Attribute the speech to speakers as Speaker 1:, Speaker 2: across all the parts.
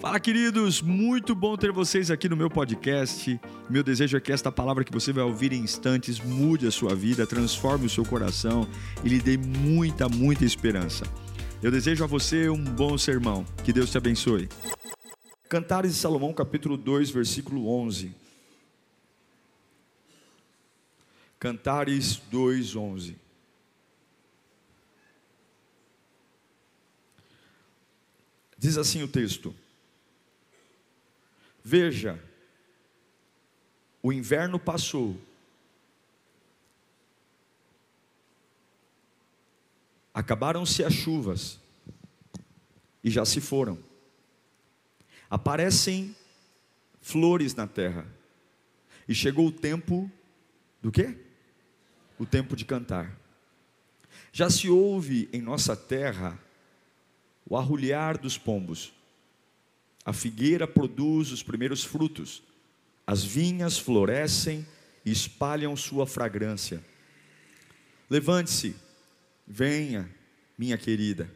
Speaker 1: Fala, queridos! Muito bom ter vocês aqui no meu podcast. Meu desejo é que esta palavra que você vai ouvir em instantes mude a sua vida, transforme o seu coração e lhe dê muita, muita esperança. Eu desejo a você um bom sermão. Que Deus te abençoe. Cantares de Salomão, capítulo 2, versículo 11. Cantares 2, 11. Diz assim o texto: Veja, o inverno passou, acabaram-se as chuvas e já se foram. Aparecem flores na terra. E chegou o tempo do quê? O tempo de cantar. Já se ouve em nossa terra o arrulhar dos pombos. A figueira produz os primeiros frutos. As vinhas florescem e espalham sua fragrância. Levante-se, venha, minha querida,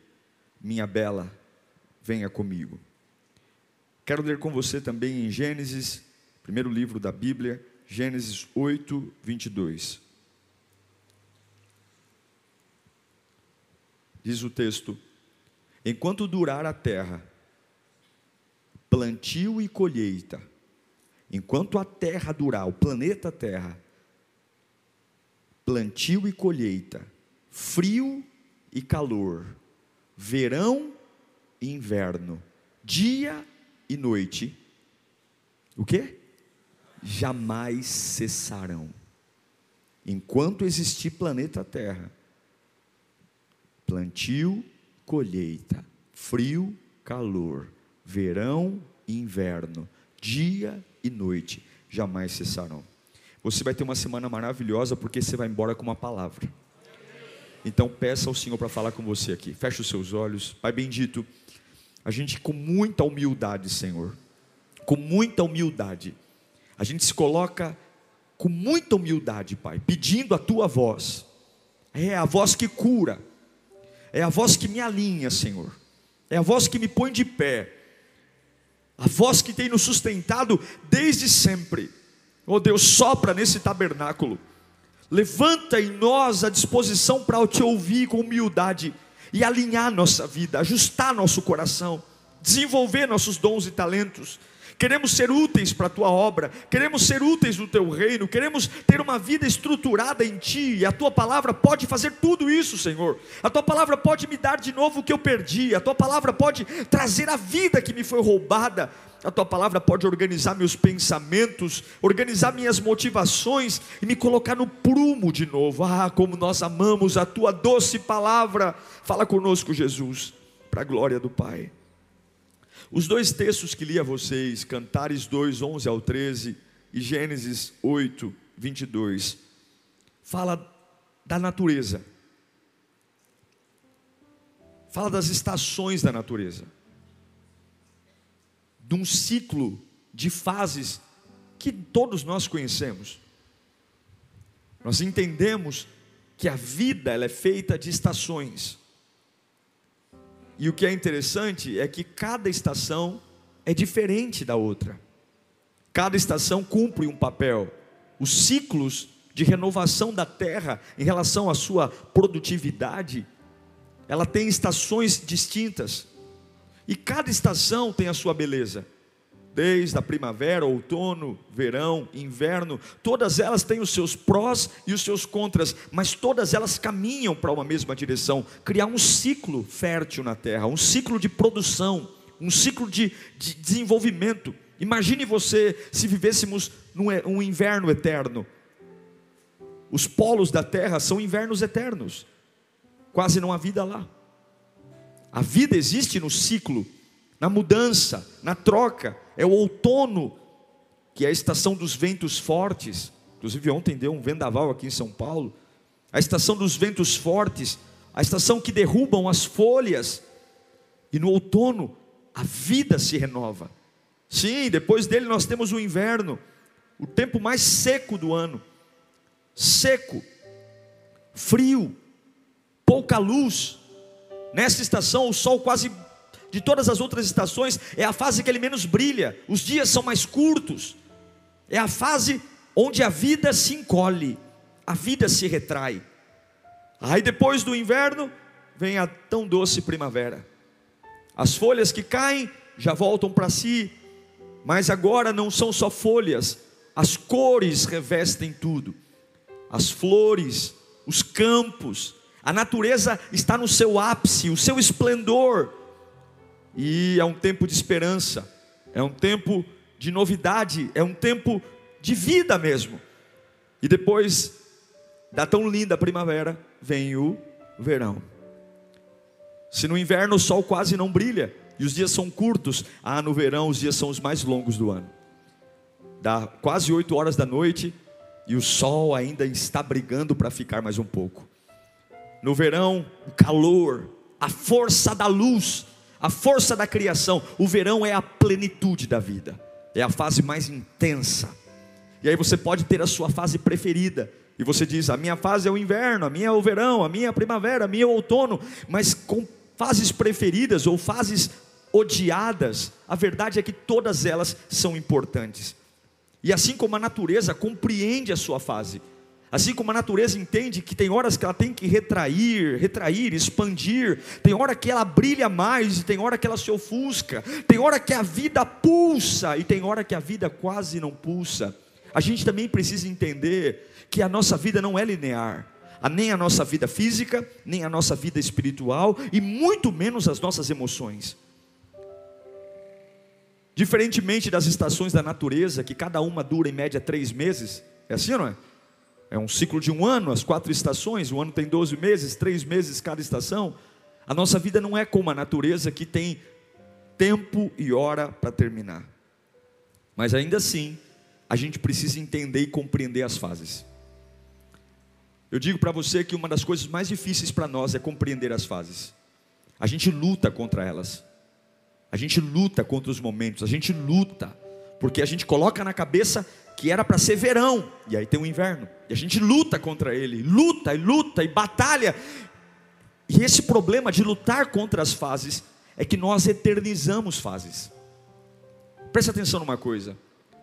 Speaker 1: minha bela, venha comigo. Quero ler com você também em Gênesis, primeiro livro da Bíblia, Gênesis 8, 22. Diz o texto: Enquanto durar a terra, plantio e colheita, enquanto a terra durar, o planeta Terra, plantio e colheita, frio e calor, verão e inverno, dia e noite, o que? Jamais cessarão. Enquanto existir planeta Terra, plantio colheita, frio, calor, verão e inverno, dia e noite, jamais cessarão. Você vai ter uma semana maravilhosa porque você vai embora com uma palavra. Então peça ao Senhor para falar com você aqui. Feche os seus olhos. Pai bendito, a gente com muita humildade, Senhor, com muita humildade, a gente se coloca com muita humildade, Pai, pedindo a tua voz. É a voz que cura, é a voz que me alinha, Senhor. É a voz que me põe de pé. A voz que tem nos sustentado desde sempre. Oh Deus, sopra nesse tabernáculo. Levanta em nós a disposição para te ouvir com humildade e alinhar nossa vida, ajustar nosso coração, desenvolver nossos dons e talentos queremos ser úteis para a tua obra, queremos ser úteis no teu reino, queremos ter uma vida estruturada em ti, e a tua palavra pode fazer tudo isso, Senhor. A tua palavra pode me dar de novo o que eu perdi, a tua palavra pode trazer a vida que me foi roubada. A tua palavra pode organizar meus pensamentos, organizar minhas motivações e me colocar no prumo de novo. Ah, como nós amamos a tua doce palavra. Fala conosco, Jesus, para a glória do Pai. Os dois textos que li a vocês, Cantares 2, 11 ao 13 e Gênesis 8, 22, fala da natureza. Fala das estações da natureza. De um ciclo de fases que todos nós conhecemos. Nós entendemos que a vida ela é feita de estações. E o que é interessante é que cada estação é diferente da outra. Cada estação cumpre um papel. Os ciclos de renovação da terra em relação à sua produtividade, ela tem estações distintas. E cada estação tem a sua beleza desde a primavera, outono, verão, inverno, todas elas têm os seus prós e os seus contras, mas todas elas caminham para uma mesma direção criar um ciclo fértil na terra, um ciclo de produção, um ciclo de, de desenvolvimento. Imagine você se vivêssemos num inverno eterno. Os polos da terra são invernos eternos, quase não há vida lá. A vida existe no ciclo na mudança, na troca. É o outono, que é a estação dos ventos fortes. Inclusive, ontem deu um vendaval aqui em São Paulo. A estação dos ventos fortes, a estação que derrubam as folhas. E no outono, a vida se renova. Sim, depois dele nós temos o inverno, o tempo mais seco do ano. Seco, frio, pouca luz. Nessa estação o sol quase de todas as outras estações, é a fase que ele menos brilha. Os dias são mais curtos. É a fase onde a vida se encolhe, a vida se retrai. Aí depois do inverno vem a tão doce primavera. As folhas que caem já voltam para si, mas agora não são só folhas, as cores revestem tudo. As flores, os campos, a natureza está no seu ápice, o seu esplendor. E é um tempo de esperança, é um tempo de novidade, é um tempo de vida mesmo. E depois da tão linda primavera, vem o verão. Se no inverno o sol quase não brilha e os dias são curtos, ah, no verão os dias são os mais longos do ano. Dá quase oito horas da noite e o sol ainda está brigando para ficar mais um pouco. No verão, o calor, a força da luz, a força da criação. O verão é a plenitude da vida, é a fase mais intensa. E aí você pode ter a sua fase preferida. E você diz: a minha fase é o inverno, a minha é o verão, a minha é a primavera, a minha é o outono. Mas com fases preferidas ou fases odiadas, a verdade é que todas elas são importantes. E assim como a natureza compreende a sua fase, Assim como a natureza entende que tem horas que ela tem que retrair, retrair, expandir, tem hora que ela brilha mais e tem hora que ela se ofusca, tem hora que a vida pulsa e tem hora que a vida quase não pulsa. A gente também precisa entender que a nossa vida não é linear, nem a nossa vida física, nem a nossa vida espiritual e muito menos as nossas emoções. Diferentemente das estações da natureza, que cada uma dura em média três meses, é assim não é? É um ciclo de um ano, as quatro estações, o ano tem 12 meses, três meses cada estação. A nossa vida não é como a natureza que tem tempo e hora para terminar. Mas ainda assim, a gente precisa entender e compreender as fases. Eu digo para você que uma das coisas mais difíceis para nós é compreender as fases. A gente luta contra elas. A gente luta contra os momentos, a gente luta, porque a gente coloca na cabeça que era para ser verão, e aí tem o inverno, e a gente luta contra ele, luta e luta e batalha. E esse problema de lutar contra as fases é que nós eternizamos fases. Preste atenção numa coisa: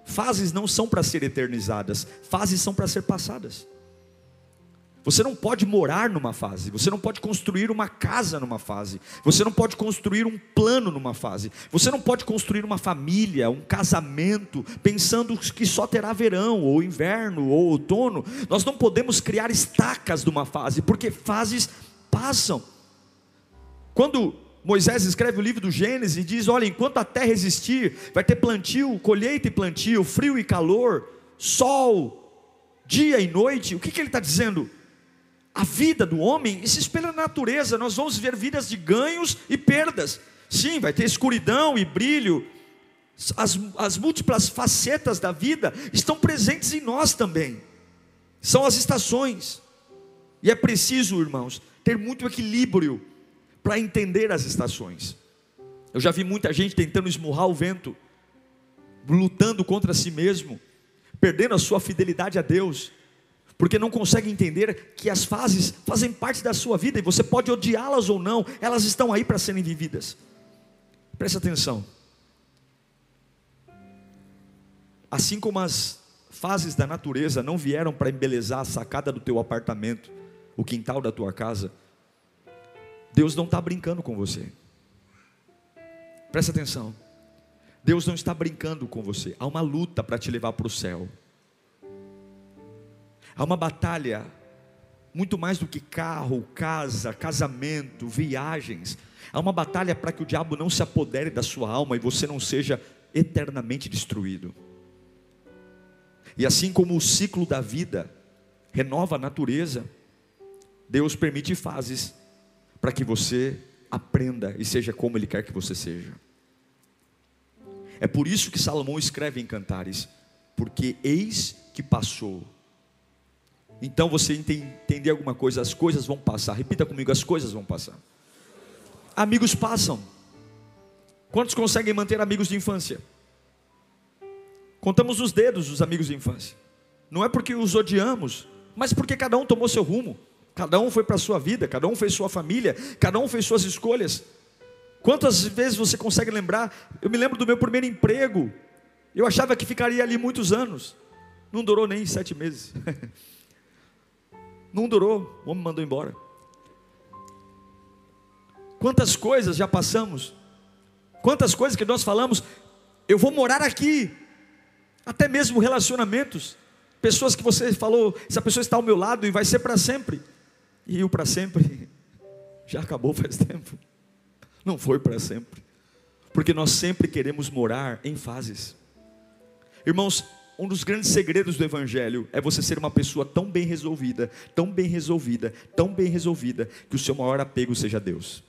Speaker 1: fases não são para ser eternizadas, fases são para ser passadas. Você não pode morar numa fase, você não pode construir uma casa numa fase, você não pode construir um plano numa fase, você não pode construir uma família, um casamento, pensando que só terá verão, ou inverno, ou outono. Nós não podemos criar estacas de uma fase, porque fases passam. Quando Moisés escreve o livro do Gênesis e diz: Olha, enquanto a terra existir, vai ter plantio, colheita e plantio, frio e calor, sol, dia e noite. O que, que ele está dizendo? A vida do homem se espelha na natureza, nós vamos ver vidas de ganhos e perdas. Sim, vai ter escuridão e brilho, as, as múltiplas facetas da vida estão presentes em nós também, são as estações, e é preciso, irmãos, ter muito equilíbrio para entender as estações. Eu já vi muita gente tentando esmurrar o vento, lutando contra si mesmo, perdendo a sua fidelidade a Deus, porque não consegue entender que as fases fazem parte da sua vida e você pode odiá-las ou não, elas estão aí para serem vividas. Preste atenção. Assim como as fases da natureza não vieram para embelezar a sacada do teu apartamento, o quintal da tua casa, Deus não está brincando com você. Preste atenção. Deus não está brincando com você. Há uma luta para te levar para o céu. Há uma batalha muito mais do que carro, casa, casamento, viagens. Há uma batalha para que o diabo não se apodere da sua alma e você não seja eternamente destruído. E assim como o ciclo da vida renova a natureza, Deus permite fases para que você aprenda e seja como Ele quer que você seja. É por isso que Salomão escreve em Cantares: porque eis que passou então você entender alguma coisa, as coisas vão passar. Repita comigo: as coisas vão passar. Amigos passam. Quantos conseguem manter amigos de infância? Contamos os dedos os amigos de infância. Não é porque os odiamos, mas porque cada um tomou seu rumo. Cada um foi para a sua vida, cada um fez sua família, cada um fez suas escolhas. Quantas vezes você consegue lembrar? Eu me lembro do meu primeiro emprego. Eu achava que ficaria ali muitos anos. Não durou nem sete meses. Não durou, o homem mandou embora. Quantas coisas já passamos, quantas coisas que nós falamos, eu vou morar aqui, até mesmo relacionamentos, pessoas que você falou, essa pessoa está ao meu lado e vai ser para sempre, e o para sempre? Já acabou faz tempo, não foi para sempre, porque nós sempre queremos morar em fases, irmãos, um dos grandes segredos do Evangelho é você ser uma pessoa tão bem resolvida, tão bem resolvida, tão bem resolvida, que o seu maior apego seja Deus.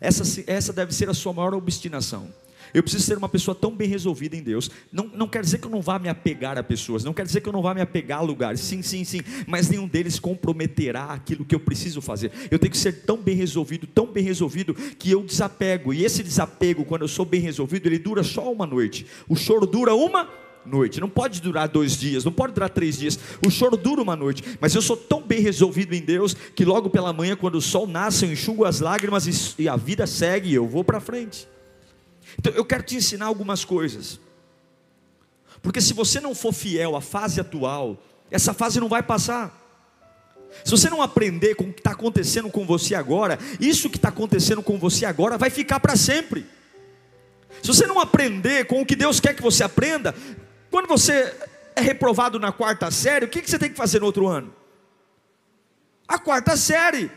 Speaker 1: Essa, essa deve ser a sua maior obstinação. Eu preciso ser uma pessoa tão bem resolvida em Deus. Não, não quer dizer que eu não vá me apegar a pessoas, não quer dizer que eu não vá me apegar a lugares. Sim, sim, sim. Mas nenhum deles comprometerá aquilo que eu preciso fazer. Eu tenho que ser tão bem resolvido, tão bem resolvido, que eu desapego. E esse desapego, quando eu sou bem resolvido, ele dura só uma noite. O choro dura uma noite, não pode durar dois dias, não pode durar três dias. O choro dura uma noite, mas eu sou tão bem resolvido em Deus que logo pela manhã, quando o sol nasce, eu enxugo as lágrimas e a vida segue eu vou para frente. Então eu quero te ensinar algumas coisas, porque se você não for fiel à fase atual, essa fase não vai passar. Se você não aprender com o que está acontecendo com você agora, isso que está acontecendo com você agora vai ficar para sempre. Se você não aprender com o que Deus quer que você aprenda, quando você é reprovado na quarta série, o que você tem que fazer no outro ano? A quarta série.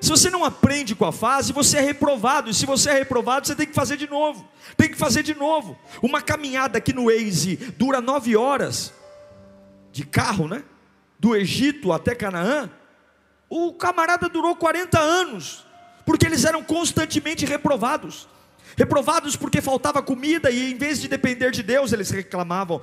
Speaker 1: Se você não aprende com a fase, você é reprovado. E se você é reprovado, você tem que fazer de novo. Tem que fazer de novo. Uma caminhada aqui no Waze dura nove horas de carro, né? Do Egito até Canaã. O camarada durou 40 anos, porque eles eram constantemente reprovados. Reprovados porque faltava comida e em vez de depender de Deus, eles reclamavam.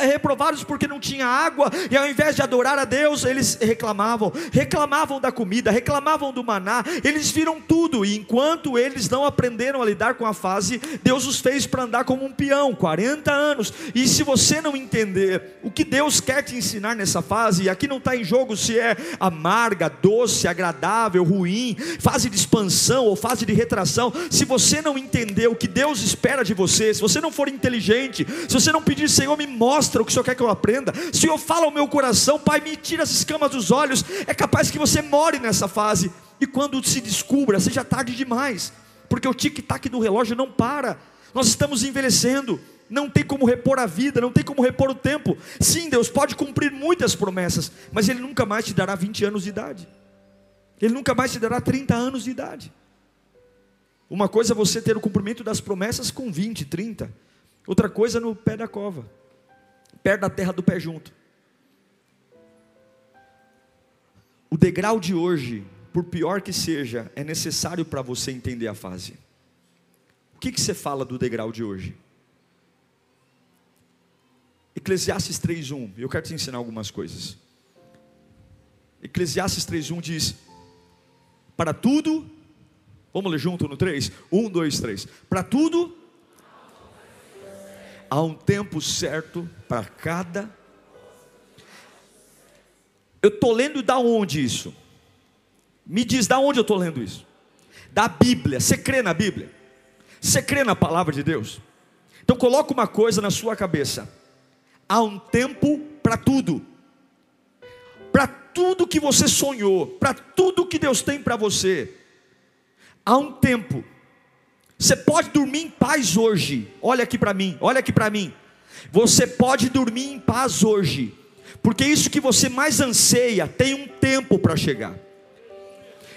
Speaker 1: Reprovados porque não tinha água e ao invés de adorar a Deus, eles reclamavam. Reclamavam da comida, reclamavam do maná. Eles viram tudo e enquanto eles não aprenderam a lidar com a fase, Deus os fez para andar como um peão, 40 anos. E se você não entender o que Deus quer te ensinar nessa fase, e aqui não está em jogo se é amarga, doce, agradável, ruim, fase de expansão ou fase de retração, se você não entender entender o que Deus espera de você, se você não for inteligente, se você não pedir, Senhor, me mostra o que o Senhor quer que eu aprenda, Senhor, fala ao meu coração, Pai, me tira as escamas dos olhos, é capaz que você more nessa fase, e quando se descubra, seja tarde demais, porque o tic-tac do relógio não para, nós estamos envelhecendo, não tem como repor a vida, não tem como repor o tempo. Sim, Deus pode cumprir muitas promessas, mas Ele nunca mais te dará 20 anos de idade, Ele nunca mais te dará 30 anos de idade. Uma coisa é você ter o cumprimento das promessas com 20, 30. Outra coisa é no pé da cova, perto da terra do pé junto. O degrau de hoje, por pior que seja, é necessário para você entender a fase. O que, que você fala do degrau de hoje? Eclesiastes 3.1, eu quero te ensinar algumas coisas. Eclesiastes 3.1 diz: Para tudo Vamos ler junto no 3? 1, 2, 3. Para tudo, há um tempo certo para cada. Eu estou lendo da onde isso? Me diz da onde eu estou lendo isso? Da Bíblia. Você crê na Bíblia? Você crê na palavra de Deus? Então coloca uma coisa na sua cabeça. Há um tempo para tudo. Para tudo que você sonhou, para tudo que Deus tem para você há um tempo. Você pode dormir em paz hoje. Olha aqui para mim, olha aqui para mim. Você pode dormir em paz hoje, porque isso que você mais anseia tem um tempo para chegar.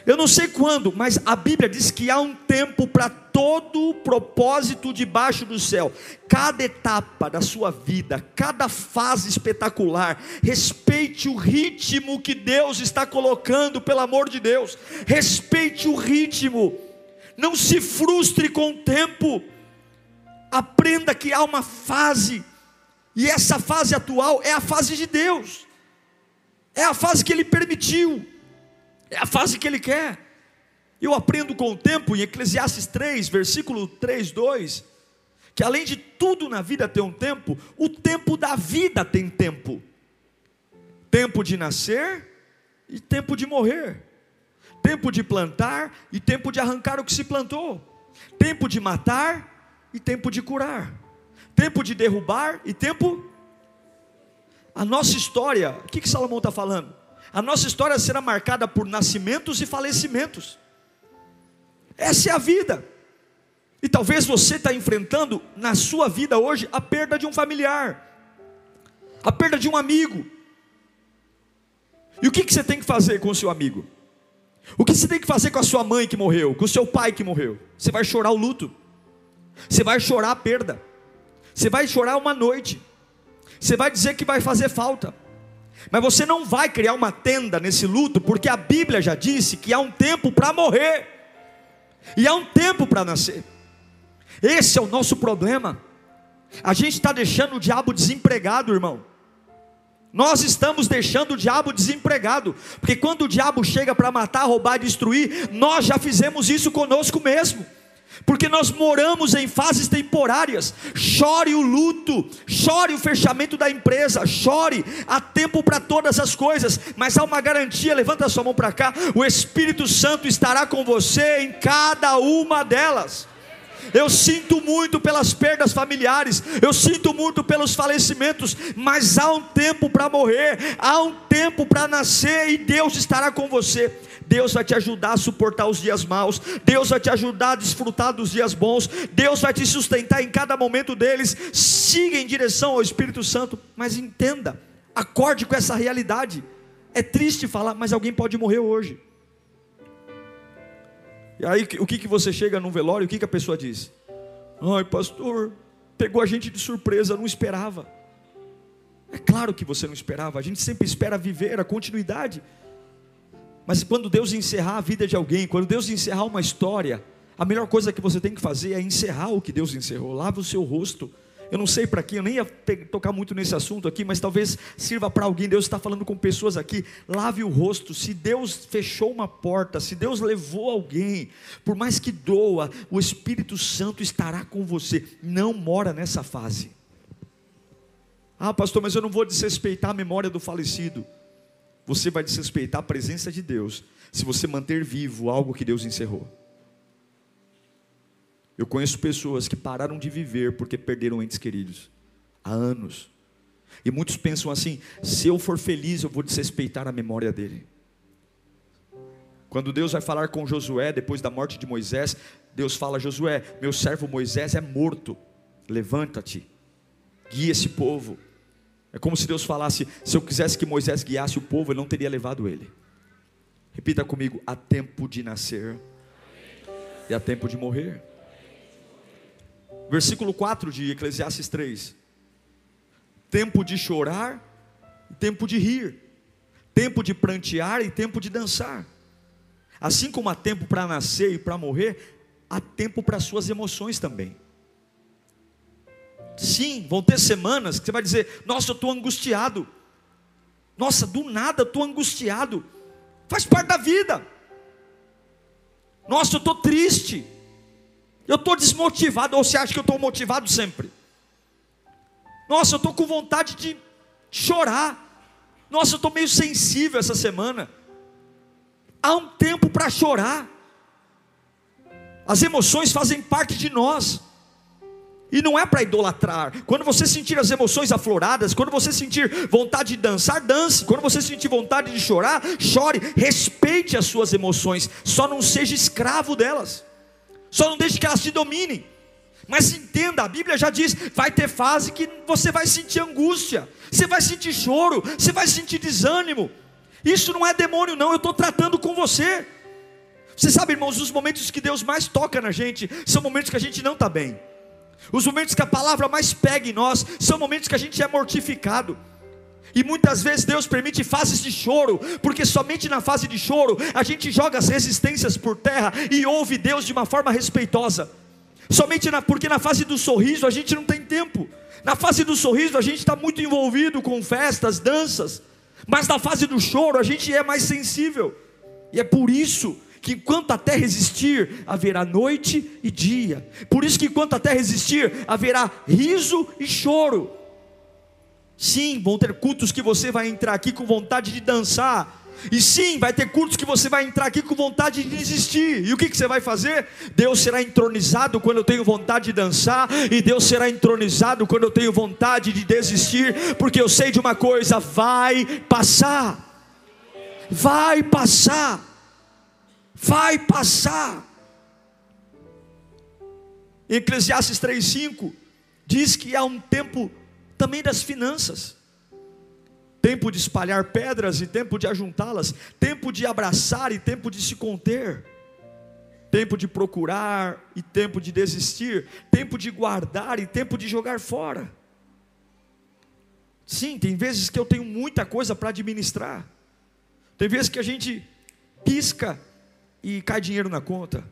Speaker 1: Eu não sei quando, mas a Bíblia diz que há um tempo para todo o propósito debaixo do céu. Cada etapa da sua vida, cada fase espetacular, respeite o ritmo que Deus está colocando, pelo amor de Deus. Respeite o ritmo. Não se frustre com o tempo. Aprenda que há uma fase, e essa fase atual é a fase de Deus. É a fase que ele permitiu. É a fase que ele quer. Eu aprendo com o tempo, em Eclesiastes 3, versículo 3, 2, que além de tudo na vida ter um tempo, o tempo da vida tem tempo: tempo de nascer e tempo de morrer, tempo de plantar e tempo de arrancar o que se plantou. tempo de matar e tempo de curar, tempo de derrubar e tempo. A nossa história, o que, que Salomão está falando? A nossa história será marcada por nascimentos e falecimentos. Essa é a vida. E talvez você está enfrentando na sua vida hoje a perda de um familiar, a perda de um amigo. E o que, que você tem que fazer com o seu amigo? O que você tem que fazer com a sua mãe que morreu, com o seu pai que morreu? Você vai chorar o luto, você vai chorar a perda, você vai chorar uma noite, você vai dizer que vai fazer falta, mas você não vai criar uma tenda nesse luto, porque a Bíblia já disse que há um tempo para morrer, e há um tempo para nascer. Esse é o nosso problema. A gente está deixando o diabo desempregado, irmão. Nós estamos deixando o diabo desempregado, porque quando o diabo chega para matar, roubar destruir, nós já fizemos isso conosco mesmo, porque nós moramos em fases temporárias. Chore o luto, chore o fechamento da empresa, chore, há tempo para todas as coisas, mas há uma garantia. Levanta a sua mão para cá, o Espírito Santo estará com você em cada uma delas. Eu sinto muito pelas perdas familiares, eu sinto muito pelos falecimentos, mas há um tempo para morrer, há um tempo para nascer e Deus estará com você. Deus vai te ajudar a suportar os dias maus, Deus vai te ajudar a desfrutar dos dias bons, Deus vai te sustentar em cada momento deles. Siga em direção ao Espírito Santo, mas entenda, acorde com essa realidade. É triste falar, mas alguém pode morrer hoje. E aí o que, que você chega num velório, o que, que a pessoa diz? Ai, pastor, pegou a gente de surpresa, não esperava. É claro que você não esperava, a gente sempre espera viver a continuidade. Mas quando Deus encerrar a vida de alguém, quando Deus encerrar uma história, a melhor coisa que você tem que fazer é encerrar o que Deus encerrou. Lave o seu rosto eu não sei para quem, eu nem ia tocar muito nesse assunto aqui, mas talvez sirva para alguém. Deus está falando com pessoas aqui. Lave o rosto. Se Deus fechou uma porta, se Deus levou alguém, por mais que doa, o Espírito Santo estará com você. Não mora nessa fase. Ah, pastor, mas eu não vou desrespeitar a memória do falecido. Você vai desrespeitar a presença de Deus se você manter vivo algo que Deus encerrou. Eu conheço pessoas que pararam de viver porque perderam entes queridos há anos. E muitos pensam assim: se eu for feliz, eu vou desrespeitar a memória dele. Quando Deus vai falar com Josué depois da morte de Moisés, Deus fala: Josué, meu servo Moisés é morto, levanta-te, guia esse povo. É como se Deus falasse: se eu quisesse que Moisés guiasse o povo, ele não teria levado ele. Repita comigo: há tempo de nascer e há tempo de morrer. Versículo 4 de Eclesiastes 3. Tempo de chorar tempo de rir. Tempo de prantear e tempo de dançar. Assim como há tempo para nascer e para morrer, há tempo para suas emoções também. Sim, vão ter semanas que você vai dizer: Nossa, eu estou angustiado. Nossa, do nada estou angustiado. Faz parte da vida. Nossa, eu estou triste. Eu estou desmotivado, ou você acha que eu estou motivado sempre? Nossa, eu estou com vontade de chorar. Nossa, eu estou meio sensível essa semana. Há um tempo para chorar. As emoções fazem parte de nós. E não é para idolatrar. Quando você sentir as emoções afloradas, quando você sentir vontade de dançar, dance. Quando você sentir vontade de chorar, chore. Respeite as suas emoções. Só não seja escravo delas. Só não deixe que elas te dominem. Mas entenda, a Bíblia já diz: vai ter fase que você vai sentir angústia, você vai sentir choro, você vai sentir desânimo. Isso não é demônio, não, eu estou tratando com você. Você sabe, irmãos, os momentos que Deus mais toca na gente são momentos que a gente não está bem. Os momentos que a palavra mais pega em nós são momentos que a gente é mortificado. E muitas vezes Deus permite fases de choro, porque somente na fase de choro a gente joga as resistências por terra e ouve Deus de uma forma respeitosa. Somente na, porque na fase do sorriso a gente não tem tempo. Na fase do sorriso a gente está muito envolvido com festas, danças, mas na fase do choro a gente é mais sensível. E é por isso que enquanto a terra existir, haverá noite e dia. Por isso que enquanto a terra existir, haverá riso e choro. Sim, vão ter cultos que você vai entrar aqui com vontade de dançar, E sim, vai ter cultos que você vai entrar aqui com vontade de desistir. E o que, que você vai fazer? Deus será entronizado quando eu tenho vontade de dançar, e Deus será entronizado quando eu tenho vontade de desistir, porque eu sei de uma coisa: vai passar. Vai passar. Vai passar. Eclesiastes 3,5 diz que há um tempo também das finanças tempo de espalhar pedras e tempo de ajuntá-las, tempo de abraçar e tempo de se conter, tempo de procurar e tempo de desistir, tempo de guardar e tempo de jogar fora. Sim, tem vezes que eu tenho muita coisa para administrar, tem vezes que a gente pisca e cai dinheiro na conta.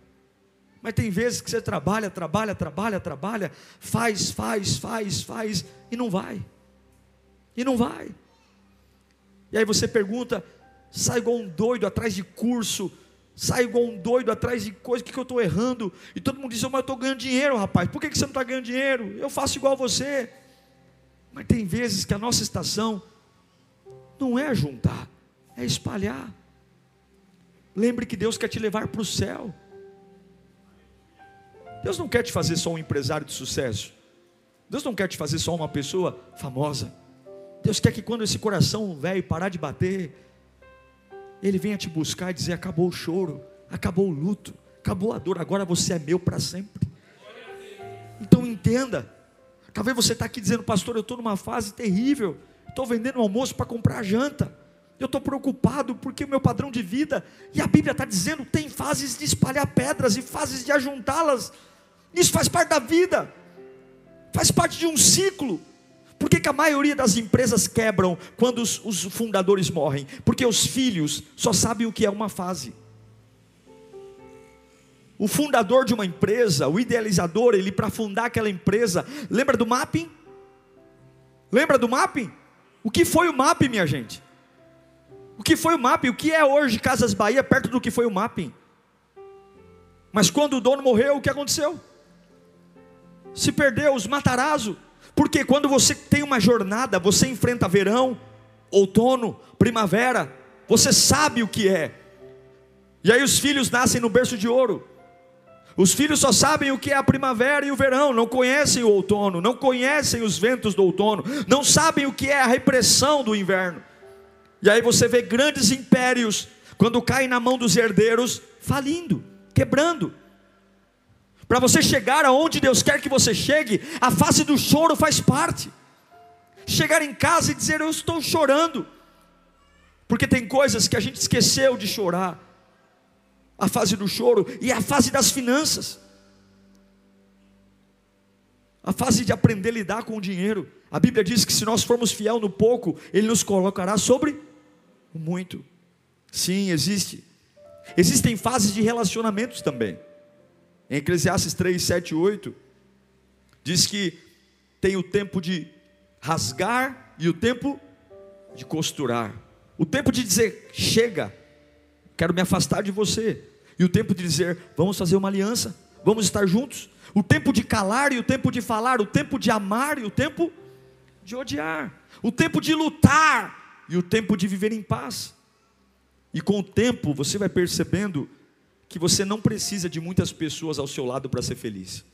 Speaker 1: Mas tem vezes que você trabalha, trabalha, trabalha, trabalha, faz, faz, faz, faz e não vai. E não vai. E aí você pergunta, sai igual um doido atrás de curso, sai igual um doido atrás de coisa, o que, que eu estou errando? E todo mundo diz, mas eu estou ganhando dinheiro, rapaz, por que, que você não está ganhando dinheiro? Eu faço igual você. Mas tem vezes que a nossa estação não é juntar, é espalhar. Lembre que Deus quer te levar para o céu. Deus não quer te fazer só um empresário de sucesso. Deus não quer te fazer só uma pessoa famosa. Deus quer que quando esse coração velho parar de bater, ele venha te buscar e dizer: acabou o choro, acabou o luto, acabou a dor, agora você é meu para sempre. Então entenda. Talvez você está aqui dizendo, pastor, eu estou numa fase terrível, estou vendendo almoço para comprar janta. Eu estou preocupado porque o meu padrão de vida, e a Bíblia está dizendo, tem fases de espalhar pedras e fases de ajuntá-las. Isso faz parte da vida, faz parte de um ciclo. Por que, que a maioria das empresas quebram quando os, os fundadores morrem? Porque os filhos só sabem o que é uma fase. O fundador de uma empresa, o idealizador, ele para fundar aquela empresa, lembra do mapping? Lembra do mapping? O que foi o mapping, minha gente? O que foi o mapping? O que é hoje Casas Bahia perto do que foi o mapping? Mas quando o dono morreu, o que aconteceu? Se perdeu os Matarazzo, porque quando você tem uma jornada, você enfrenta verão, outono, primavera, você sabe o que é. E aí os filhos nascem no berço de ouro. Os filhos só sabem o que é a primavera e o verão, não conhecem o outono, não conhecem os ventos do outono, não sabem o que é a repressão do inverno. E aí você vê grandes impérios, quando caem na mão dos herdeiros, falindo, quebrando. Para você chegar aonde Deus quer que você chegue, a fase do choro faz parte. Chegar em casa e dizer eu estou chorando, porque tem coisas que a gente esqueceu de chorar. A fase do choro e a fase das finanças. A fase de aprender a lidar com o dinheiro. A Bíblia diz que se nós formos fiel no pouco, Ele nos colocará sobre muito. Sim, existe. Existem fases de relacionamentos também. Em Eclesiastes 3, 7 e 8, diz que tem o tempo de rasgar e o tempo de costurar. O tempo de dizer, chega, quero me afastar de você. E o tempo de dizer, vamos fazer uma aliança, vamos estar juntos. O tempo de calar e o tempo de falar, o tempo de amar e o tempo de odiar. O tempo de lutar e o tempo de viver em paz. E com o tempo você vai percebendo que você não precisa de muitas pessoas ao seu lado para ser feliz.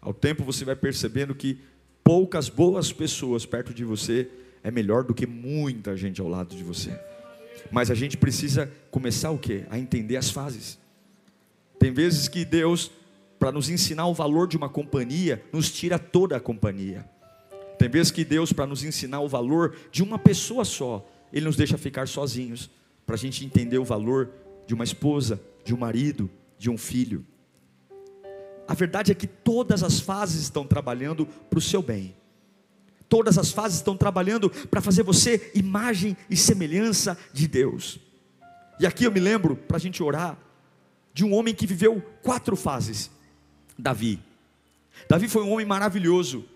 Speaker 1: Ao tempo você vai percebendo que poucas boas pessoas perto de você é melhor do que muita gente ao lado de você. Mas a gente precisa começar o quê? A entender as fases. Tem vezes que Deus, para nos ensinar o valor de uma companhia, nos tira toda a companhia. Tem vezes que Deus, para nos ensinar o valor de uma pessoa só, Ele nos deixa ficar sozinhos, para a gente entender o valor de uma esposa, de um marido, de um filho. A verdade é que todas as fases estão trabalhando para o seu bem. Todas as fases estão trabalhando para fazer você imagem e semelhança de Deus. E aqui eu me lembro, para a gente orar, de um homem que viveu quatro fases: Davi. Davi foi um homem maravilhoso,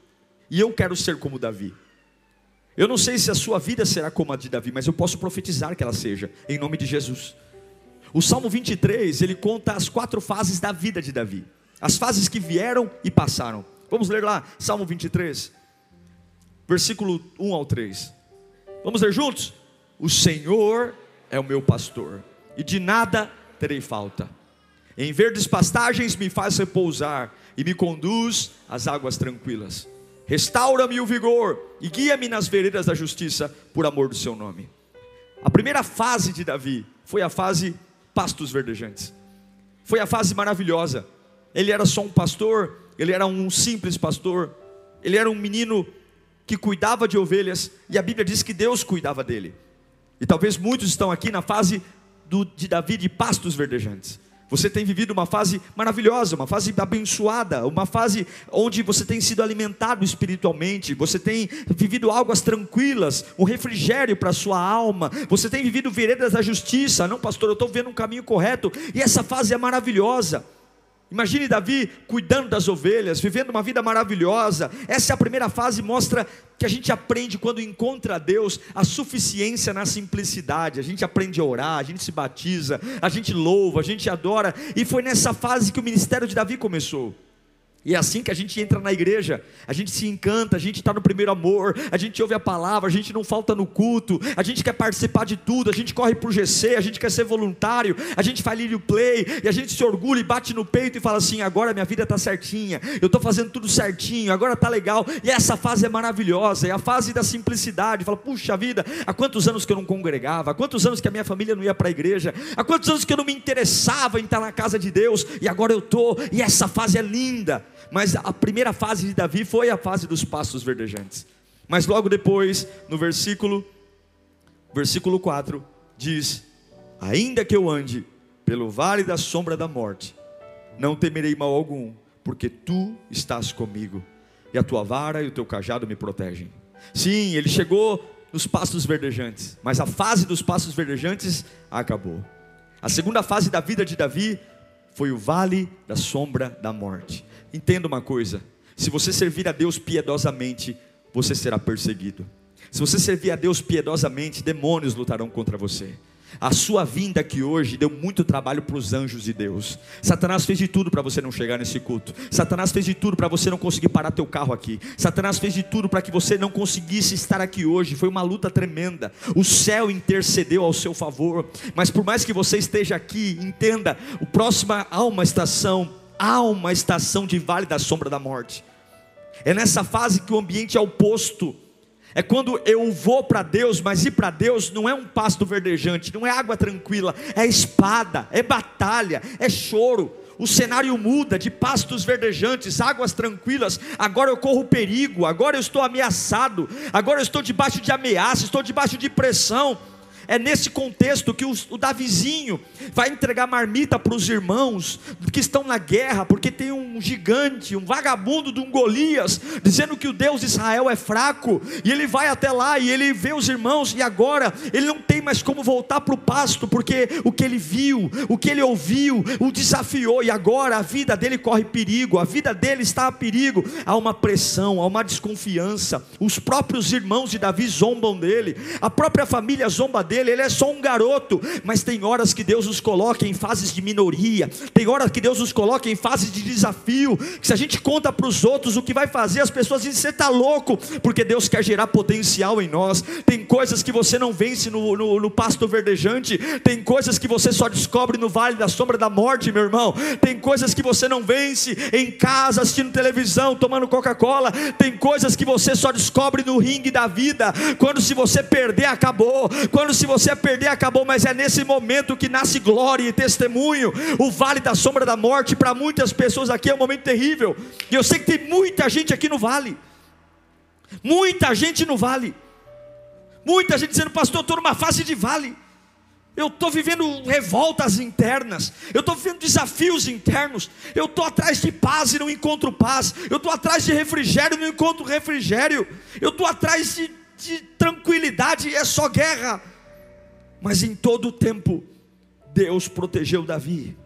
Speaker 1: e eu quero ser como Davi. Eu não sei se a sua vida será como a de Davi, mas eu posso profetizar que ela seja, em nome de Jesus. O Salmo 23, ele conta as quatro fases da vida de Davi. As fases que vieram e passaram. Vamos ler lá, Salmo 23, versículo 1 ao 3. Vamos ler juntos? O Senhor é o meu pastor, e de nada terei falta. Em verdes pastagens me faz repousar e me conduz às águas tranquilas. Restaura-me o vigor e guia-me nas veredas da justiça por amor do seu nome. A primeira fase de Davi foi a fase pastos verdejantes. Foi a fase maravilhosa. Ele era só um pastor, ele era um simples pastor, ele era um menino que cuidava de ovelhas, e a Bíblia diz que Deus cuidava dele. E talvez muitos estão aqui na fase do, de Davi de pastos verdejantes. Você tem vivido uma fase maravilhosa, uma fase abençoada, uma fase onde você tem sido alimentado espiritualmente, você tem vivido águas tranquilas, um refrigério para a sua alma, você tem vivido veredas da justiça. Não, pastor, eu estou vendo um caminho correto, e essa fase é maravilhosa. Imagine Davi cuidando das ovelhas, vivendo uma vida maravilhosa. Essa é a primeira fase, mostra que a gente aprende quando encontra Deus a suficiência na simplicidade. A gente aprende a orar, a gente se batiza, a gente louva, a gente adora. E foi nessa fase que o ministério de Davi começou. E é assim que a gente entra na igreja, a gente se encanta, a gente está no primeiro amor, a gente ouve a palavra, a gente não falta no culto, a gente quer participar de tudo, a gente corre para o GC, a gente quer ser voluntário, a gente faz lírio play, e a gente se orgulha e bate no peito e fala assim: agora minha vida está certinha, eu estou fazendo tudo certinho, agora está legal, e essa fase é maravilhosa, é a fase da simplicidade. Fala, puxa vida, há quantos anos que eu não congregava, há quantos anos que a minha família não ia para a igreja, há quantos anos que eu não me interessava em estar na casa de Deus, e agora eu estou, e essa fase é linda. Mas a primeira fase de Davi foi a fase dos pastos verdejantes. Mas logo depois, no versículo versículo 4, diz: Ainda que eu ande pelo vale da sombra da morte, não temerei mal algum, porque tu estás comigo, e a tua vara e o teu cajado me protegem. Sim, ele chegou nos pastos verdejantes, mas a fase dos pastos verdejantes acabou. A segunda fase da vida de Davi foi o vale da sombra da morte. Entenda uma coisa: se você servir a Deus piedosamente, você será perseguido. Se você servir a Deus piedosamente, demônios lutarão contra você. A sua vinda aqui hoje deu muito trabalho para os anjos de Deus. Satanás fez de tudo para você não chegar nesse culto. Satanás fez de tudo para você não conseguir parar teu carro aqui. Satanás fez de tudo para que você não conseguisse estar aqui hoje. Foi uma luta tremenda. O céu intercedeu ao seu favor. Mas por mais que você esteja aqui, entenda, o próximo há uma estação há uma estação de vale da sombra da morte. É nessa fase que o ambiente é oposto. É quando eu vou para Deus, mas ir para Deus não é um pasto verdejante, não é água tranquila, é espada, é batalha, é choro. O cenário muda de pastos verdejantes, águas tranquilas. Agora eu corro perigo, agora eu estou ameaçado, agora eu estou debaixo de ameaça, estou debaixo de pressão. É nesse contexto que o, Davizinho vai entregar marmita para os irmãos que estão na guerra, porque tem um gigante, um vagabundo de um Golias, dizendo que o Deus de Israel é fraco, e ele vai até lá e ele vê os irmãos, e agora ele não tem mais como voltar para o pasto, porque o que ele viu, o que ele ouviu, o desafiou, e agora a vida dele corre perigo, a vida dele está a perigo, há uma pressão, há uma desconfiança, os próprios irmãos de Davi zombam dele, a própria família zomba dele dele, ele é só um garoto, mas tem horas que Deus nos coloca em fases de minoria, tem horas que Deus nos coloca em fases de desafio, que se a gente conta para os outros o que vai fazer, as pessoas dizem, você está louco, porque Deus quer gerar potencial em nós, tem coisas que você não vence no, no, no pasto verdejante, tem coisas que você só descobre no vale da sombra da morte, meu irmão, tem coisas que você não vence em casa, assistindo televisão, tomando Coca-Cola, tem coisas que você só descobre no ringue da vida, quando se você perder, acabou, quando se você perder, acabou, mas é nesse momento que nasce glória e testemunho. O vale da sombra da morte, para muitas pessoas aqui é um momento terrível. E eu sei que tem muita gente aqui no vale. Muita gente no vale. Muita gente dizendo, pastor, eu estou numa fase de vale. Eu estou vivendo revoltas internas, eu estou vivendo desafios internos, eu estou atrás de paz e não encontro paz, eu estou atrás de refrigério e não encontro refrigério, eu estou atrás de, de tranquilidade e é só guerra. Mas em todo o tempo, Deus protegeu Davi.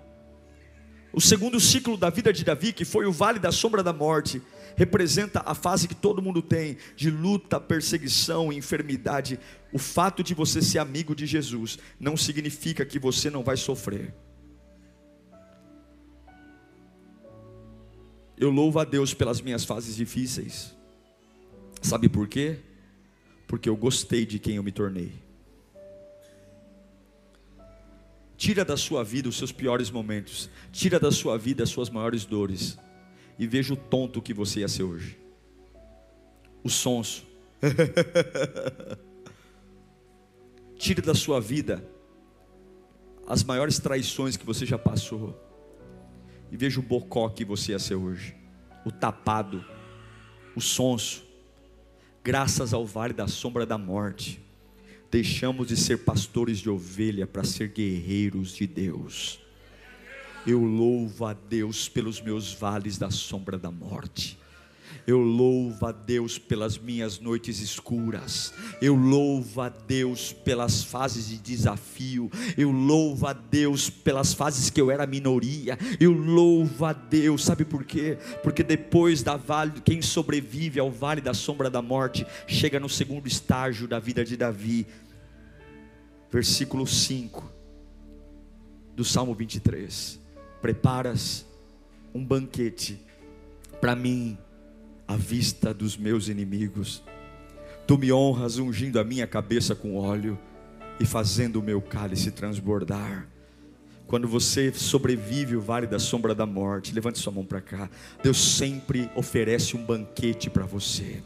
Speaker 1: O segundo ciclo da vida de Davi, que foi o vale da sombra da morte, representa a fase que todo mundo tem de luta, perseguição, enfermidade. O fato de você ser amigo de Jesus não significa que você não vai sofrer. Eu louvo a Deus pelas minhas fases difíceis. Sabe por quê? Porque eu gostei de quem eu me tornei. Tira da sua vida os seus piores momentos. Tira da sua vida as suas maiores dores. E veja o tonto que você ia ser hoje. O sonso. Tire da sua vida as maiores traições que você já passou. E veja o bocó que você ia ser hoje. O tapado. O sonso. Graças ao vale da sombra da morte deixamos de ser pastores de ovelha para ser guerreiros de Deus. Eu louvo a Deus pelos meus vales da sombra da morte. Eu louvo a Deus pelas minhas noites escuras. Eu louvo a Deus pelas fases de desafio. Eu louvo a Deus pelas fases que eu era minoria. Eu louvo a Deus, sabe por quê? Porque depois da vale, quem sobrevive ao vale da sombra da morte, chega no segundo estágio da vida de Davi. Versículo 5 do Salmo 23. Preparas um banquete para mim à vista dos meus inimigos. Tu me honras ungindo a minha cabeça com óleo e fazendo o meu cálice transbordar. Quando você sobrevive o vale da sombra da morte, levante sua mão para cá. Deus sempre oferece um banquete para você,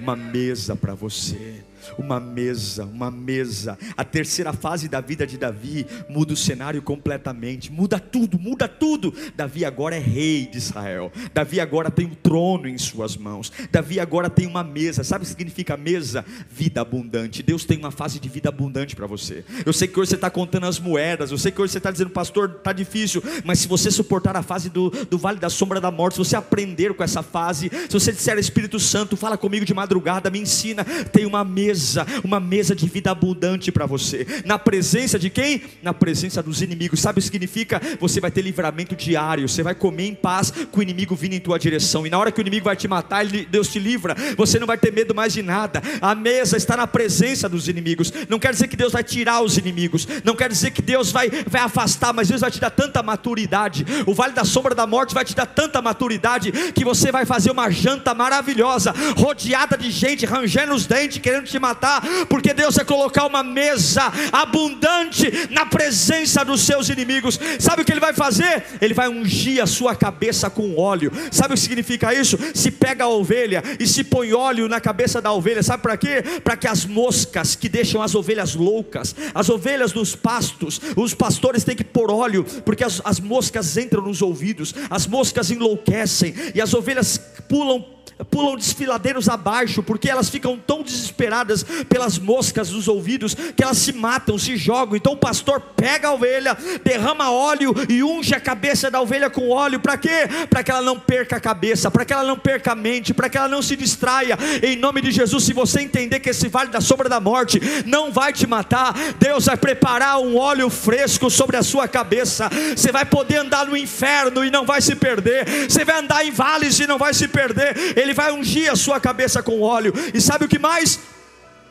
Speaker 1: uma mesa para você uma mesa, uma mesa. A terceira fase da vida de Davi muda o cenário completamente, muda tudo, muda tudo. Davi agora é rei de Israel. Davi agora tem um trono em suas mãos. Davi agora tem uma mesa. Sabe o que significa mesa? Vida abundante. Deus tem uma fase de vida abundante para você. Eu sei que hoje você está contando as moedas. Eu sei que hoje você está dizendo, pastor, está difícil. Mas se você suportar a fase do, do vale da sombra da morte, se você aprender com essa fase, se você disser Espírito Santo, fala comigo de madrugada, me ensina. Tem uma mesa mesa, uma mesa de vida abundante para você. Na presença de quem? Na presença dos inimigos. Sabe o que significa? Você vai ter livramento diário, você vai comer em paz com o inimigo vindo em tua direção. E na hora que o inimigo vai te matar, Deus te livra. Você não vai ter medo mais de nada. A mesa está na presença dos inimigos. Não quer dizer que Deus vai tirar os inimigos. Não quer dizer que Deus vai, vai afastar, mas Deus vai te dar tanta maturidade. O vale da sombra da morte vai te dar tanta maturidade que você vai fazer uma janta maravilhosa, rodeada de gente, rangendo os dentes, querendo te matar, porque Deus vai colocar uma mesa abundante na presença dos seus inimigos. Sabe o que Ele vai fazer? Ele vai ungir a sua cabeça com óleo. Sabe o que significa isso? Se pega a ovelha e se põe óleo na cabeça da ovelha, sabe para quê? Para que as moscas que deixam as ovelhas loucas, as ovelhas dos pastos, os pastores têm que pôr óleo, porque as, as moscas entram nos ouvidos, as moscas enlouquecem e as ovelhas pulam pulam desfiladeiros abaixo, porque elas ficam tão desesperadas pelas moscas dos ouvidos que elas se matam, se jogam. Então o pastor pega a ovelha, derrama óleo e unge a cabeça da ovelha com óleo, para quê? Para que ela não perca a cabeça, para que ela não perca a mente, para que ela não se distraia. Em nome de Jesus, se você entender que esse vale da sombra da morte não vai te matar, Deus vai preparar um óleo fresco sobre a sua cabeça. Você vai poder andar no inferno e não vai se perder. Você vai andar em vales e não vai se perder ele vai ungir a sua cabeça com óleo, e sabe o que mais?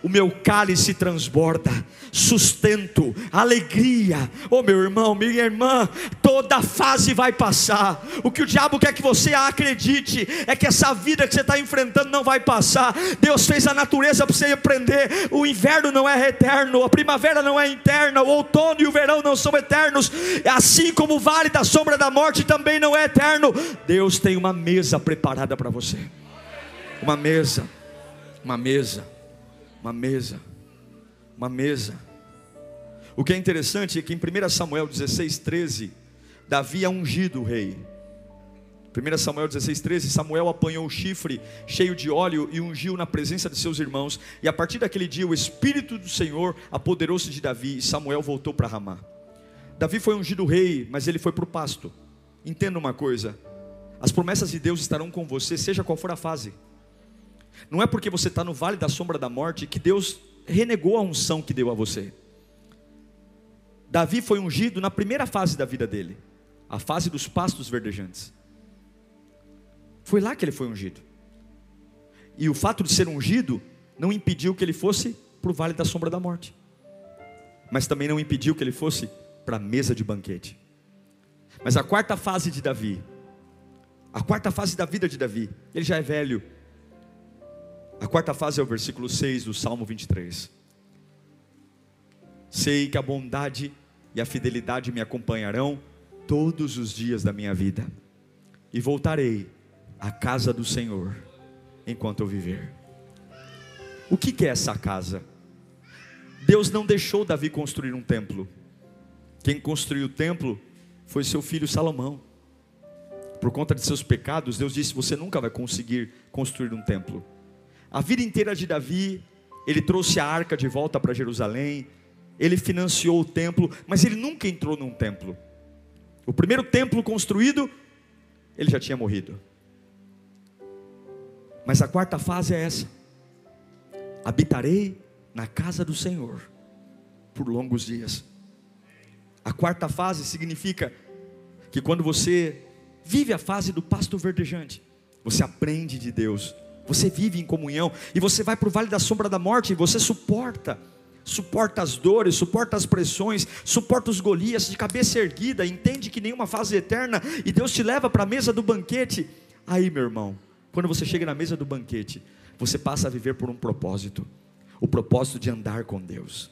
Speaker 1: O meu cálice transborda, sustento, alegria. Oh, meu irmão, minha irmã, toda fase vai passar. O que o diabo quer que você acredite é que essa vida que você está enfrentando não vai passar. Deus fez a natureza para você aprender. O inverno não é eterno, a primavera não é interna, o outono e o verão não são eternos. Assim como o vale da sombra da morte também não é eterno. Deus tem uma mesa preparada para você uma mesa, uma mesa, uma mesa, uma mesa. O que é interessante é que em 1 Samuel 16, 13, Davi é ungido o rei. 1 Samuel 16, 13, Samuel apanhou o chifre cheio de óleo e ungiu na presença de seus irmãos. E a partir daquele dia o Espírito do Senhor apoderou-se de Davi e Samuel voltou para Ramá. Davi foi ungido rei, mas ele foi para o pasto. Entenda uma coisa: as promessas de Deus estarão com você, seja qual for a fase. Não é porque você está no vale da sombra da morte que Deus renegou a unção que deu a você. Davi foi ungido na primeira fase da vida dele, a fase dos pastos verdejantes. Foi lá que ele foi ungido. E o fato de ser ungido não impediu que ele fosse para o vale da sombra da morte, mas também não impediu que ele fosse para a mesa de banquete. Mas a quarta fase de Davi, a quarta fase da vida de Davi, ele já é velho, a quarta fase é o versículo 6 do Salmo 23. Sei que a bondade e a fidelidade me acompanharão todos os dias da minha vida, e voltarei à casa do Senhor enquanto eu viver. O que, é essa casa? Deus não deixou Davi construir um templo. Quem construiu o templo foi seu filho Salomão. Por conta de seus pecados, Deus disse: Você nunca vai conseguir construir um templo. A vida inteira de Davi, ele trouxe a arca de volta para Jerusalém, ele financiou o templo, mas ele nunca entrou num templo. O primeiro templo construído, ele já tinha morrido. Mas a quarta fase é essa: habitarei na casa do Senhor por longos dias. A quarta fase significa que quando você vive a fase do pasto verdejante, você aprende de Deus, você vive em comunhão e você vai para o vale da sombra da morte e você suporta, suporta as dores, suporta as pressões, suporta os Golias de cabeça erguida, entende que nenhuma fase é eterna e Deus te leva para a mesa do banquete. Aí, meu irmão, quando você chega na mesa do banquete, você passa a viver por um propósito o propósito de andar com Deus,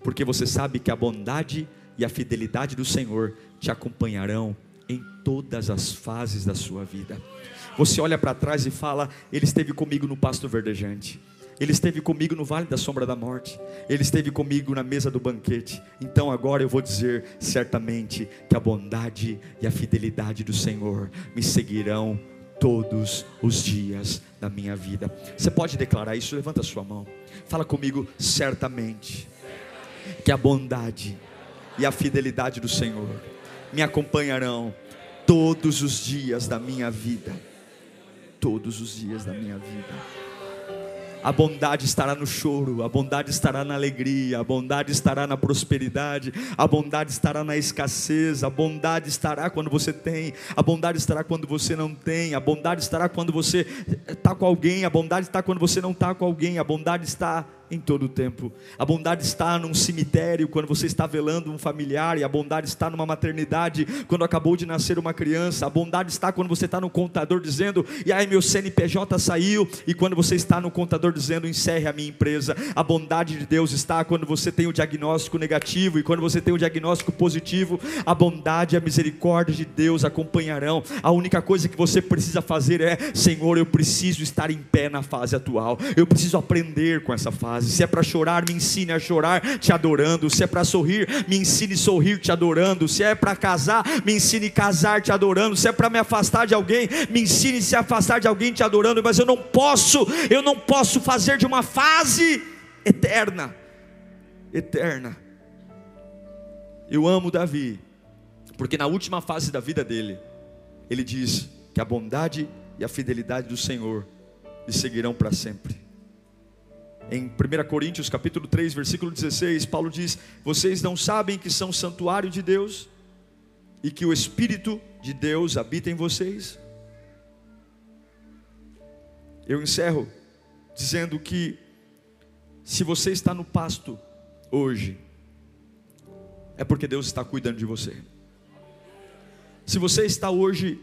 Speaker 1: porque você sabe que a bondade e a fidelidade do Senhor te acompanharão em todas as fases da sua vida. Você olha para trás e fala: Ele esteve comigo no pasto verdejante. Ele esteve comigo no vale da sombra da morte. Ele esteve comigo na mesa do banquete. Então agora eu vou dizer certamente que a bondade e a fidelidade do Senhor me seguirão todos os dias da minha vida. Você pode declarar isso? Levanta a sua mão. Fala comigo, certamente, que a bondade e a fidelidade do Senhor me acompanharão todos os dias da minha vida. Todos os dias da minha vida. A bondade estará no choro, a bondade estará na alegria, a bondade estará na prosperidade, a bondade estará na escassez, a bondade estará quando você tem, a bondade estará quando você não tem, a bondade estará quando você está com alguém, a bondade está quando você não está com alguém, a bondade está em todo o tempo. A bondade está num cemitério quando você está velando um familiar, e a bondade está numa maternidade quando acabou de nascer uma criança. A bondade está quando você está no contador dizendo: "E aí meu CNPJ saiu", e quando você está no contador dizendo: "Encerre a minha empresa". A bondade de Deus está quando você tem o diagnóstico negativo e quando você tem o diagnóstico positivo. A bondade e a misericórdia de Deus acompanharão. A única coisa que você precisa fazer é: "Senhor, eu preciso estar em pé na fase atual. Eu preciso aprender com essa fase fase. Se é para chorar, me ensine a chorar te adorando. Se é para sorrir, me ensine a sorrir te adorando. Se é para casar, me ensine a casar te adorando. Se é para me afastar de alguém, me ensine a se afastar de alguém te adorando. Mas eu não posso, eu não posso fazer de uma fase eterna. Eterna. Eu amo Davi, porque na última fase da vida dele, ele diz que a bondade e a fidelidade do Senhor lhe seguirão para sempre. Em 1 Coríntios capítulo 3, versículo 16, Paulo diz: "Vocês não sabem que são santuário de Deus e que o espírito de Deus habita em vocês?" Eu encerro dizendo que se você está no pasto hoje, é porque Deus está cuidando de você. Se você está hoje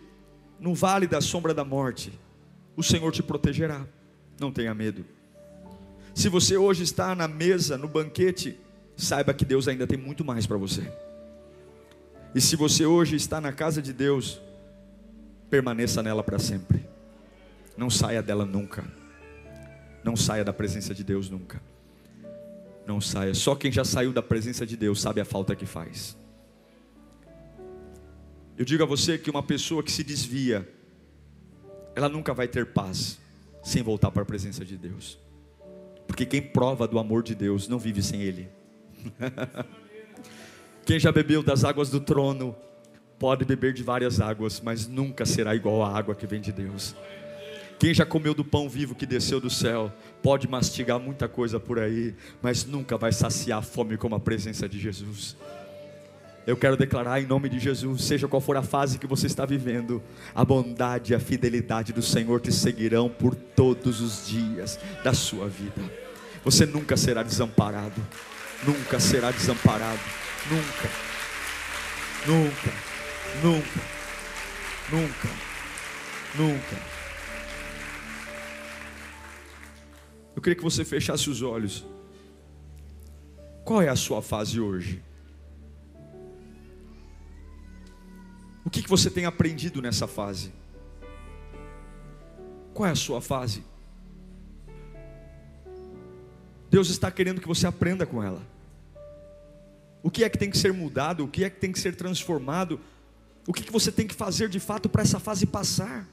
Speaker 1: no vale da sombra da morte, o Senhor te protegerá. Não tenha medo. Se você hoje está na mesa, no banquete, saiba que Deus ainda tem muito mais para você. E se você hoje está na casa de Deus, permaneça nela para sempre. Não saia dela nunca. Não saia da presença de Deus nunca. Não saia. Só quem já saiu da presença de Deus sabe a falta que faz. Eu digo a você que uma pessoa que se desvia, ela nunca vai ter paz sem voltar para a presença de Deus. Porque quem prova do amor de Deus não vive sem Ele. quem já bebeu das águas do trono pode beber de várias águas, mas nunca será igual à água que vem de Deus. Quem já comeu do pão vivo que desceu do céu, pode mastigar muita coisa por aí, mas nunca vai saciar a fome como a presença de Jesus. Eu quero declarar em nome de Jesus, seja qual for a fase que você está vivendo, a bondade e a fidelidade do Senhor te seguirão por todos os dias da sua vida. Você nunca será desamparado, nunca será desamparado, nunca, nunca, nunca, nunca, nunca. Eu queria que você fechasse os olhos. Qual é a sua fase hoje? O que, que você tem aprendido nessa fase? Qual é a sua fase? Deus está querendo que você aprenda com ela. O que é que tem que ser mudado? O que é que tem que ser transformado? O que, que você tem que fazer de fato para essa fase passar?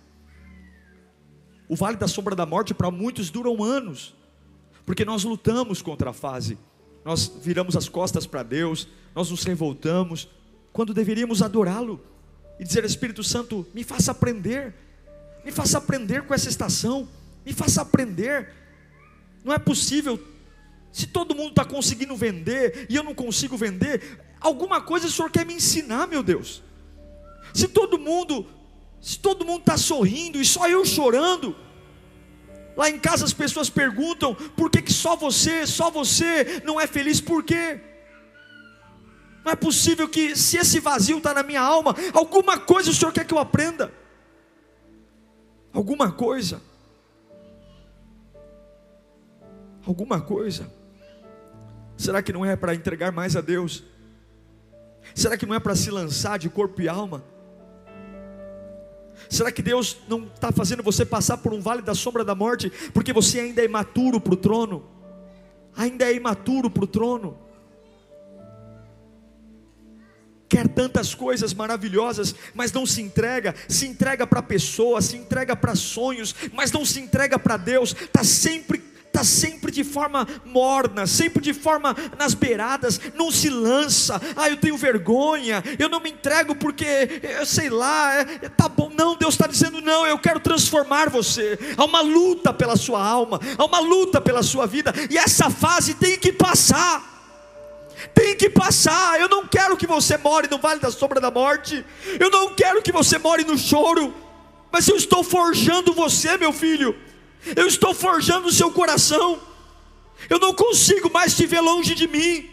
Speaker 1: O vale da sombra da morte para muitos duram anos, porque nós lutamos contra a fase, nós viramos as costas para Deus, nós nos revoltamos, quando deveríamos adorá-lo e dizer: Espírito Santo, me faça aprender, me faça aprender com essa estação, me faça aprender. Não é possível se todo mundo está conseguindo vender e eu não consigo vender, alguma coisa o Senhor quer me ensinar, meu Deus. Se todo mundo, se todo mundo está sorrindo e só eu chorando, lá em casa as pessoas perguntam por que, que só você, só você não é feliz, por quê? Não é possível que, se esse vazio está na minha alma, alguma coisa o Senhor quer que eu aprenda, alguma coisa, alguma coisa. Será que não é para entregar mais a Deus? Será que não é para se lançar de corpo e alma? Será que Deus não está fazendo você passar por um vale da sombra da morte, porque você ainda é imaturo para o trono? Ainda é imaturo para o trono? Quer tantas coisas maravilhosas, mas não se entrega, se entrega para pessoas, se entrega para sonhos, mas não se entrega para Deus, está sempre está sempre de forma morna, sempre de forma nas beiradas, não se lança. Ah, eu tenho vergonha, eu não me entrego porque, eu sei lá, é, tá bom. Não, Deus está dizendo: não, eu quero transformar você. Há uma luta pela sua alma, há uma luta pela sua vida, e essa fase tem que passar. Tem que passar. Eu não quero que você more no vale da sombra da morte. Eu não quero que você more no choro. Mas eu estou forjando você, meu filho eu estou forjando o seu coração. Eu não consigo mais te ver longe de mim.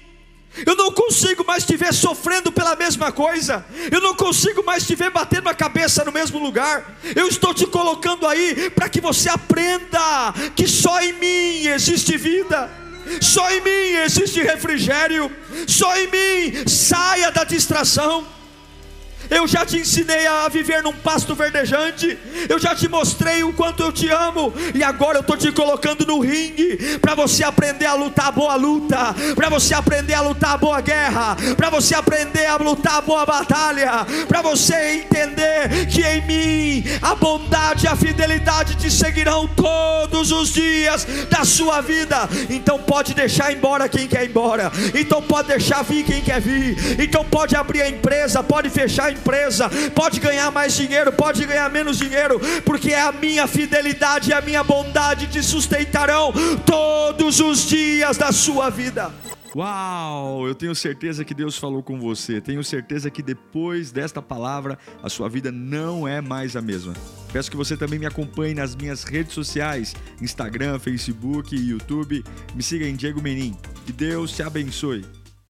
Speaker 1: Eu não consigo mais te ver sofrendo pela mesma coisa. Eu não consigo mais te ver batendo a cabeça no mesmo lugar. Eu estou te colocando aí para que você aprenda que só em mim existe vida. Só em mim existe refrigério. Só em mim saia da distração. Eu já te ensinei a viver num pasto verdejante. Eu já te mostrei o quanto eu te amo. E agora eu estou te colocando no ringue. Para você aprender a lutar a boa luta. Para você aprender a lutar a boa guerra. Para você aprender a lutar a boa batalha. Para você entender que em mim a bondade e a fidelidade te seguirão todos os dias da sua vida. Então pode deixar embora quem quer embora. Então pode deixar vir quem quer vir. Então pode abrir a empresa. Pode fechar a empresa, pode ganhar mais dinheiro, pode ganhar menos dinheiro, porque é a minha fidelidade e a minha bondade te sustentarão todos os dias da sua vida. Uau! Eu tenho certeza que Deus falou com você. Tenho certeza que depois desta palavra a sua vida não é mais a mesma. Peço que você também me acompanhe nas minhas redes sociais: Instagram, Facebook YouTube. Me siga em Diego Menin. Que Deus te abençoe.